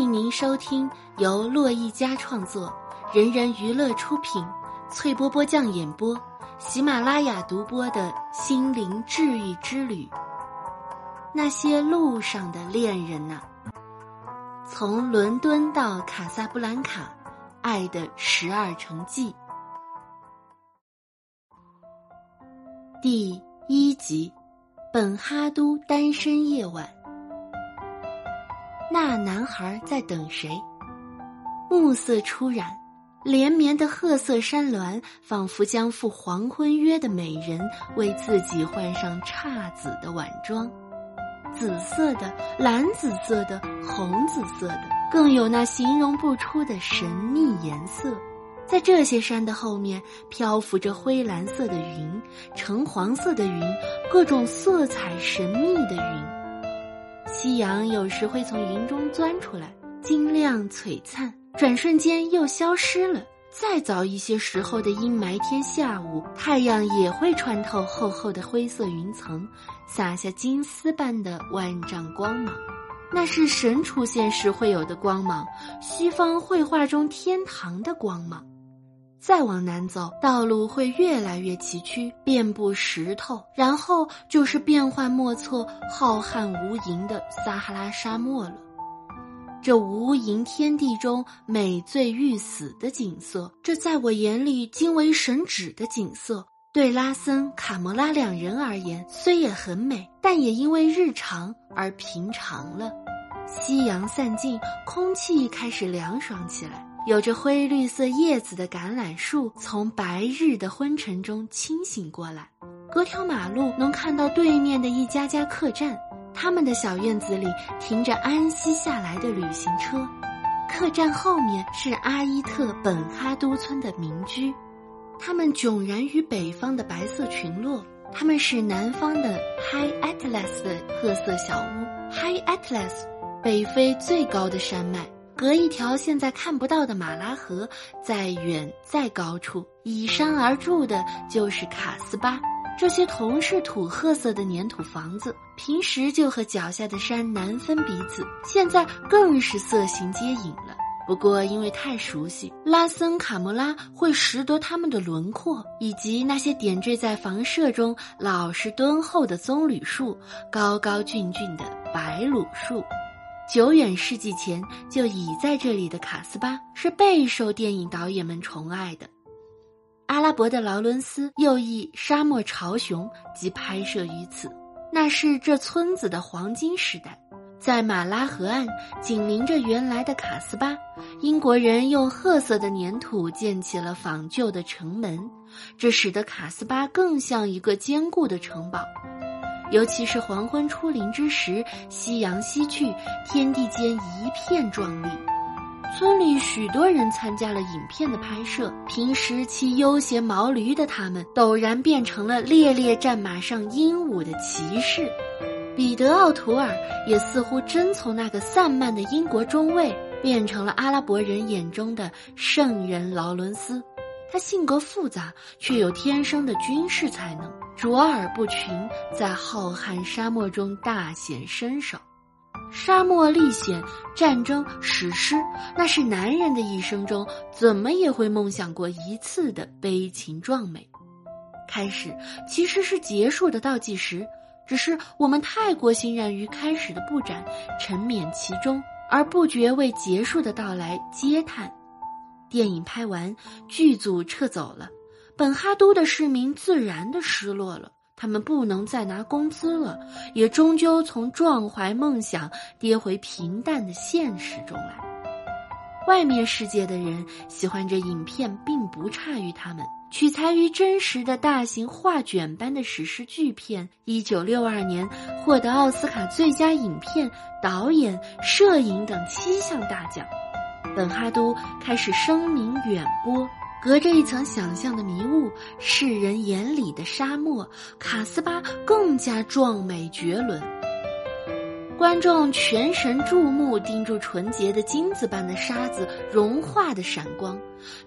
迎您收听由洛一家创作、人人娱乐出品、翠波波酱演播、喜马拉雅独播的心灵治愈之旅。那些路上的恋人呐，从伦敦到卡萨布兰卡，爱的十二城记，第一集，本哈都单身夜晚。那男孩在等谁？暮色初染，连绵的褐色山峦仿佛将赴黄昏约的美人为自己换上姹紫的晚装，紫色的、蓝紫色的、红紫色的，更有那形容不出的神秘颜色。在这些山的后面，漂浮着灰蓝色的云、橙黄色的云，各种色彩神秘的云。夕阳有时会从云中钻出来，晶亮璀璨，转瞬间又消失了。再早一些时候的阴霾天下午，太阳也会穿透厚厚的灰色云层，洒下金丝般的万丈光芒。那是神出现时会有的光芒，西方绘画中天堂的光芒。再往南走，道路会越来越崎岖，遍布石头，然后就是变幻莫测、浩瀚无垠的撒哈拉沙漠了。这无垠天地中美醉欲死的景色，这在我眼里惊为神指的景色，对拉森、卡摩拉两人而言，虽也很美，但也因为日常而平常了。夕阳散尽，空气开始凉爽起来。有着灰绿色叶子的橄榄树从白日的昏沉中清醒过来。隔条马路能看到对面的一家家客栈，他们的小院子里停着安息下来的旅行车。客栈后面是阿伊特本哈都村的民居，他们迥然于北方的白色群落，他们是南方的 High Atlas 的褐色小屋。High Atlas，北非最高的山脉。隔一条现在看不到的马拉河，再远再高处，依山而筑的就是卡斯巴。这些同是土褐色的粘土房子，平时就和脚下的山难分彼此，现在更是色形皆影了。不过因为太熟悉，拉森卡莫拉会识得他们的轮廓，以及那些点缀在房舍中老实敦厚的棕榈树，高高峻峻的白鲁树。久远世纪前就已在这里的卡斯巴是备受电影导演们宠爱的。阿拉伯的劳伦斯又译《沙漠潮熊》即拍摄于此，那是这村子的黄金时代。在马拉河岸紧邻着原来的卡斯巴，英国人用褐色的粘土建起了仿旧的城门，这使得卡斯巴更像一个坚固的城堡。尤其是黄昏出林之时，夕阳西去，天地间一片壮丽。村里许多人参加了影片的拍摄，平时骑悠闲毛驴的他们，陡然变成了猎猎战马上英武的骑士。彼得·奥图尔也似乎真从那个散漫的英国中尉，变成了阿拉伯人眼中的圣人劳伦斯。他性格复杂，却有天生的军事才能，卓尔不群，在浩瀚沙漠中大显身手。沙漠历险、战争、史诗，那是男人的一生中怎么也会梦想过一次的悲情壮美。开始其实是结束的倒计时，只是我们太过欣然于开始的布展，沉湎其中，而不觉为结束的到来嗟叹。电影拍完，剧组撤走了，本哈都的市民自然的失落了。他们不能再拿工资了，也终究从壮怀梦想跌回平淡的现实中来。外面世界的人喜欢这影片，并不差于他们。取材于真实的大型画卷般的史诗巨片，一九六二年获得奥斯卡最佳影片、导演、摄影等七项大奖。本哈都开始声名远播，隔着一层想象的迷雾，世人眼里的沙漠卡斯巴更加壮美绝伦。观众全神注目，盯住纯洁的金子般的沙子融化的闪光，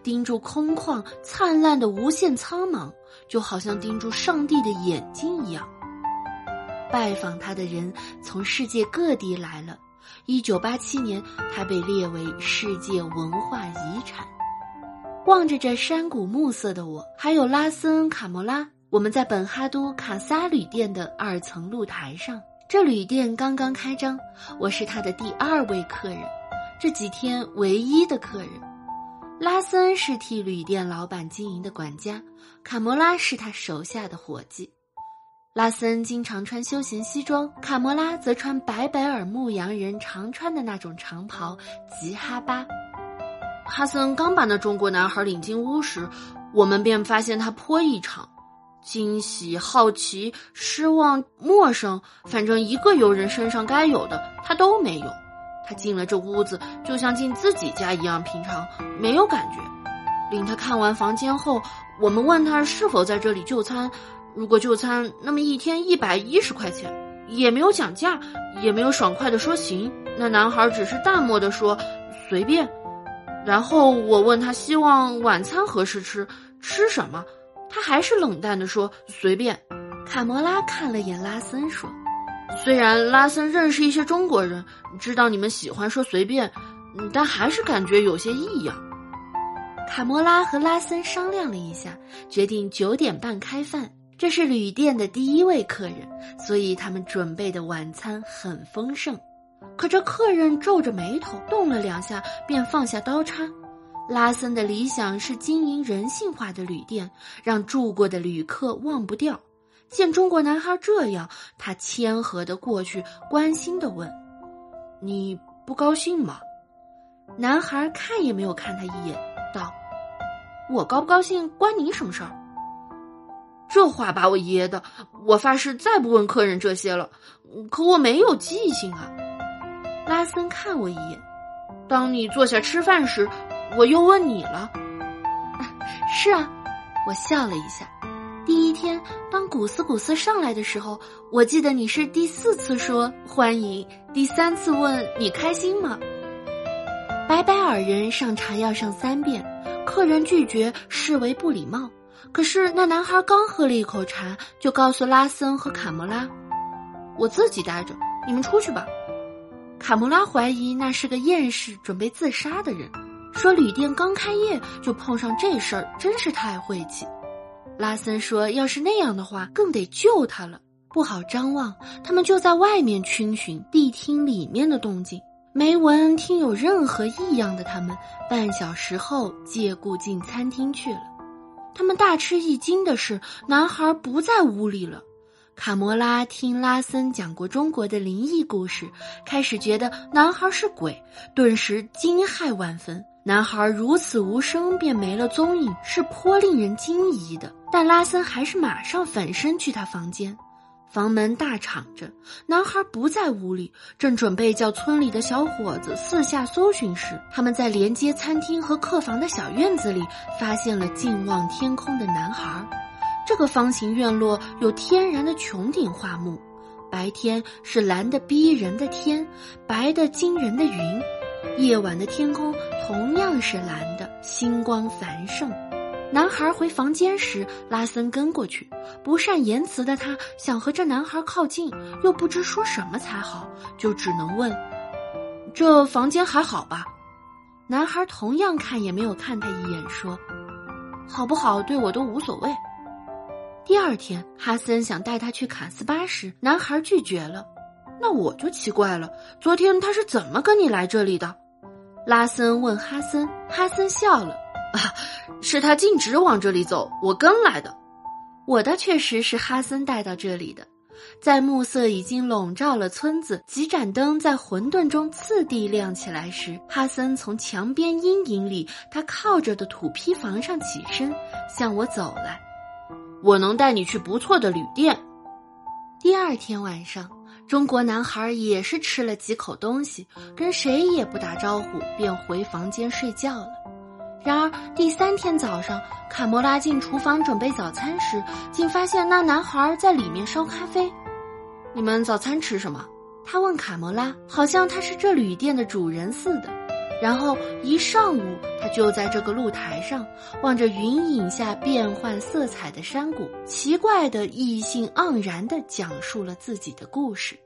盯住空旷灿烂的无限苍茫，就好像盯住上帝的眼睛一样。拜访他的人从世界各地来了。一九八七年，他被列为世界文化遗产。望着这山谷暮色的我，还有拉森卡莫拉，我们在本哈都卡萨旅店的二层露台上。这旅店刚刚开张，我是他的第二位客人，这几天唯一的客人。拉森是替旅店老板经营的管家，卡莫拉是他手下的伙计。拉森经常穿休闲西装，卡莫拉则穿白白尔牧羊人常穿的那种长袍吉哈巴。哈森刚把那中国男孩领进屋时，我们便发现他颇异常，惊喜、好奇、失望、陌生，反正一个游人身上该有的他都没有。他进了这屋子，就像进自己家一样平常，没有感觉。领他看完房间后，我们问他是否在这里就餐。如果就餐，那么一天一百一十块钱，也没有讲价，也没有爽快的说行。那男孩只是淡漠的说随便。然后我问他希望晚餐何时吃，吃什么，他还是冷淡的说随便。卡摩拉看了眼拉森说：“虽然拉森认识一些中国人，知道你们喜欢说随便，但还是感觉有些异样。”卡摩拉和拉森商量了一下，决定九点半开饭。这是旅店的第一位客人，所以他们准备的晚餐很丰盛。可这客人皱着眉头，动了两下便放下刀叉。拉森的理想是经营人性化的旅店，让住过的旅客忘不掉。见中国男孩这样，他谦和的过去，关心的问：“你不高兴吗？”男孩看也没有看他一眼，道：“我高不高兴关你什么事儿？”这话把我噎的，我发誓再不问客人这些了。可我没有记性啊。拉森看我一眼，当你坐下吃饭时，我又问你了。是啊，我笑了一下。第一天，当古斯古斯上来的时候，我记得你是第四次说欢迎，第三次问你开心吗？白白尔人上茶要上三遍，客人拒绝视为不礼貌。可是那男孩刚喝了一口茶，就告诉拉森和卡莫拉：“我自己待着，你们出去吧。”卡莫拉怀疑那是个厌世、准备自杀的人，说旅店刚开业就碰上这事儿，真是太晦气。拉森说：“要是那样的话，更得救他了，不好张望。”他们就在外面逡巡谛听里面的动静，没闻听有任何异样的。他们半小时后借故进餐厅去了。他们大吃一惊的是，男孩不在屋里了。卡摩拉听拉森讲过中国的灵异故事，开始觉得男孩是鬼，顿时惊骇万分。男孩如此无声便没了踪影，是颇令人惊疑的。但拉森还是马上返身去他房间。房门大敞着，男孩不在屋里，正准备叫村里的小伙子四下搜寻时，他们在连接餐厅和客房的小院子里发现了近望天空的男孩。这个方形院落有天然的穹顶画木，白天是蓝的逼人的天，白的惊人的云，夜晚的天空同样是蓝的，星光繁盛。男孩回房间时，拉森跟过去。不善言辞的他想和这男孩靠近，又不知说什么才好，就只能问：“这房间还好吧？”男孩同样看也没有看他一眼，说：“好不好对我都无所谓。”第二天，哈森想带他去卡斯巴时，男孩拒绝了。那我就奇怪了，昨天他是怎么跟你来这里的？拉森问哈森，哈森笑了。啊，是他径直往这里走，我跟来的。我的确实是哈森带到这里的。在暮色已经笼罩了村子，几盏灯在混沌中次第亮起来时，哈森从墙边阴影里他靠着的土坯房上起身，向我走来。我能带你去不错的旅店。第二天晚上，中国男孩也是吃了几口东西，跟谁也不打招呼，便回房间睡觉了。然而第三天早上，卡莫拉进厨房准备早餐时，竟发现那男孩在里面烧咖啡。你们早餐吃什么？他问卡莫拉，好像他是这旅店的主人似的。然后一上午，他就在这个露台上，望着云影下变幻色彩的山谷，奇怪的、意兴盎然地讲述了自己的故事。